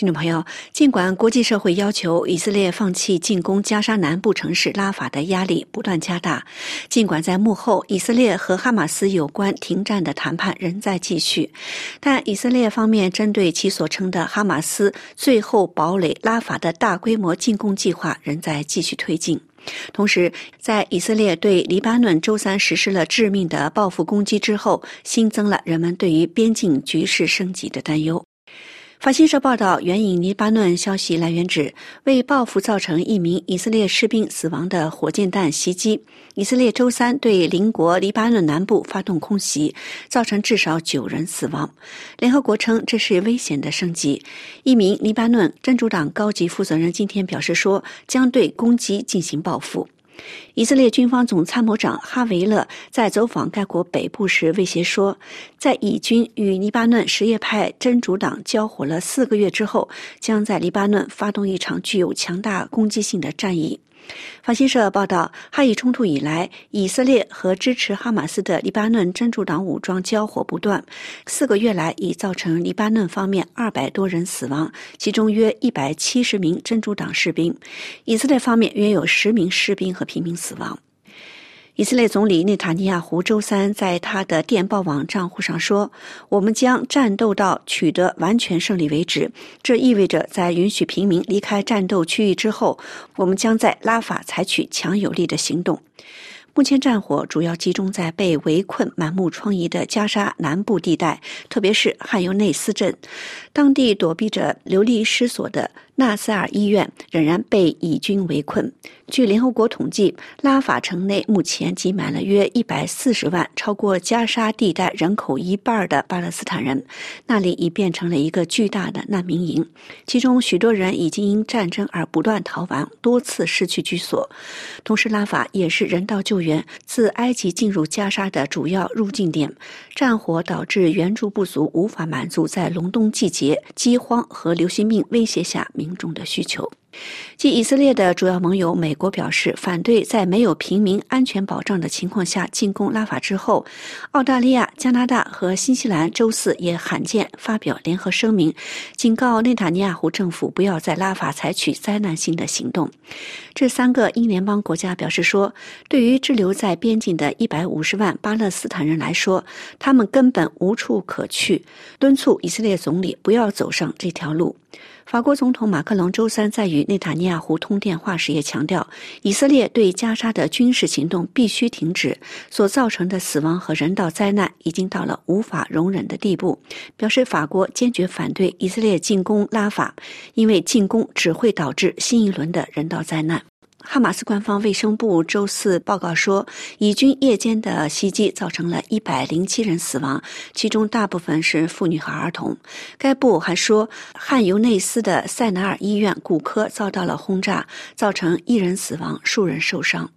听众朋友，尽管国际社会要求以色列放弃进攻加沙南部城市拉法的压力不断加大，尽管在幕后以色列和哈马斯有关停战的谈判仍在继续，但以色列方面针对其所称的哈马斯最后堡垒拉法的大规模进攻计划仍在继续推进。同时，在以色列对黎巴嫩周三实施了致命的报复攻击之后，新增了人们对于边境局势升级的担忧。法新社报道，援引黎巴嫩消息来源指，为报复造成一名以色列士兵死亡的火箭弹袭击，以色列周三对邻国黎巴嫩南部发动空袭，造成至少九人死亡。联合国称这是危险的升级。一名黎巴嫩真主党高级负责人今天表示说，将对攻击进行报复。以色列军方总参谋长哈维勒在走访该国北部时威胁说，在以军与黎巴嫩什叶派真主党交火了四个月之后，将在黎巴嫩发动一场具有强大攻击性的战役。法新社报道，哈以冲突以来，以色列和支持哈马斯的黎巴嫩真主党武装交火不断。四个月来，已造成黎巴嫩方面二百多人死亡，其中约一百七十名真主党士兵；以色列方面约有十名士兵和平民死亡。以色列总理内塔尼亚胡周三在他的电报网账户上说：“我们将战斗到取得完全胜利为止。这意味着，在允许平民离开战斗区域之后，我们将在拉法采取强有力的行动。”目前战火主要集中在被围困、满目疮痍的加沙南部地带，特别是汉尤内斯镇。当地躲避着流离失所的纳赛尔医院仍然被以军围困。据联合国统计，拉法城内目前挤满了约一百四十万，超过加沙地带人口一半的巴勒斯坦人。那里已变成了一个巨大的难民营，其中许多人已经因战争而不断逃亡，多次失去居所。同时，拉法也是人道救援自埃及进入加沙的主要入境点。战火导致援助不足，无法满足在隆冬季节饥荒和流行病威胁下民众的需求。继以色列的主要盟友美国表示反对在没有平民安全保障的情况下进攻拉法之后，澳大利亚、加拿大和新西兰周四也罕见发表联合声明，警告内塔尼亚胡政府不要在拉法采取灾难性的行动。这三个英联邦国家表示说，对于滞留在边境的一百五十万巴勒斯坦人来说，他们根本无处可去，敦促以色列总理不要走上这条路。法国总统马克龙周三在与内塔尼亚胡通电话时也强调，以色列对加沙的军事行动必须停止，所造成的死亡和人道灾难已经到了无法容忍的地步。表示法国坚决反对以色列进攻拉法，因为进攻只会导致新一轮的人道灾难。哈马斯官方卫生部周四报告说，以军夜间的袭击造成了一百零七人死亡，其中大部分是妇女和儿童。该部还说，汉尤内斯的塞纳尔医院骨科遭到了轰炸，造成一人死亡，数人受伤。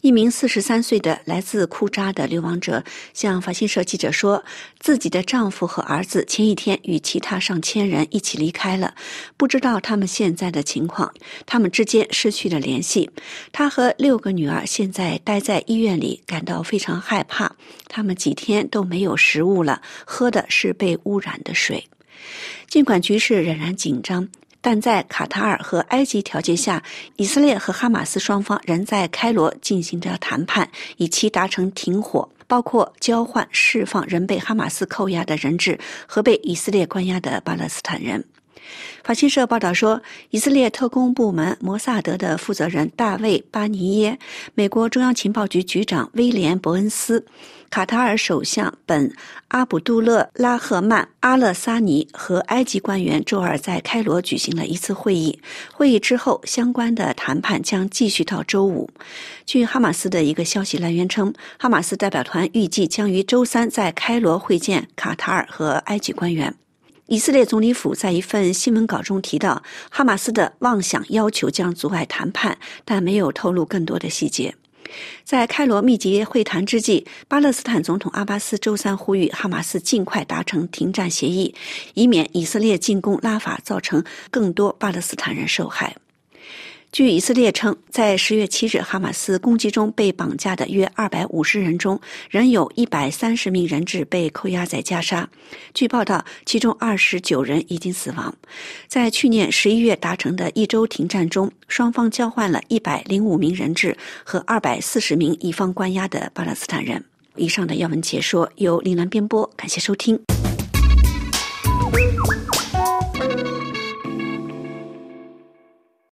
一名四十三岁的来自库扎的流亡者向法新社记者说，自己的丈夫和儿子前一天与其他上千人一起离开了，不知道他们现在的情况。他们之间失去了联系。他和六个女儿现在待在医院里，感到非常害怕。他们几天都没有食物了，喝的是被污染的水。尽管局势仍然紧张。但在卡塔尔和埃及条件下，以色列和哈马斯双方仍在开罗进行着谈判，以期达成停火，包括交换释放仍被哈马斯扣押的人质和被以色列关押的巴勒斯坦人。法新社报道说，以色列特工部门摩萨德的负责人大卫·巴尼耶、美国中央情报局局长威廉·伯恩斯、卡塔尔首相本·阿卜杜勒拉赫曼·阿勒萨尼和埃及官员周二在开罗举行了一次会议。会议之后，相关的谈判将继续到周五。据哈马斯的一个消息来源称，哈马斯代表团预计将于周三在开罗会见卡塔尔和埃及官员。以色列总理府在一份新闻稿中提到，哈马斯的妄想要求将阻碍谈判，但没有透露更多的细节。在开罗密集会谈之际，巴勒斯坦总统阿巴斯周三呼吁哈马斯尽快达成停战协议，以免以色列进攻拉法造成更多巴勒斯坦人受害。据以色列称，在十月七日哈马斯攻击中被绑架的约二百五十人中，仍有一百三十名人质被扣押在加沙。据报道，其中二十九人已经死亡。在去年十一月达成的一周停战中，双方交换了一百零五名人质和二百四十名乙方关押的巴勒斯坦人。以上的要闻解说由林兰编播，感谢收听。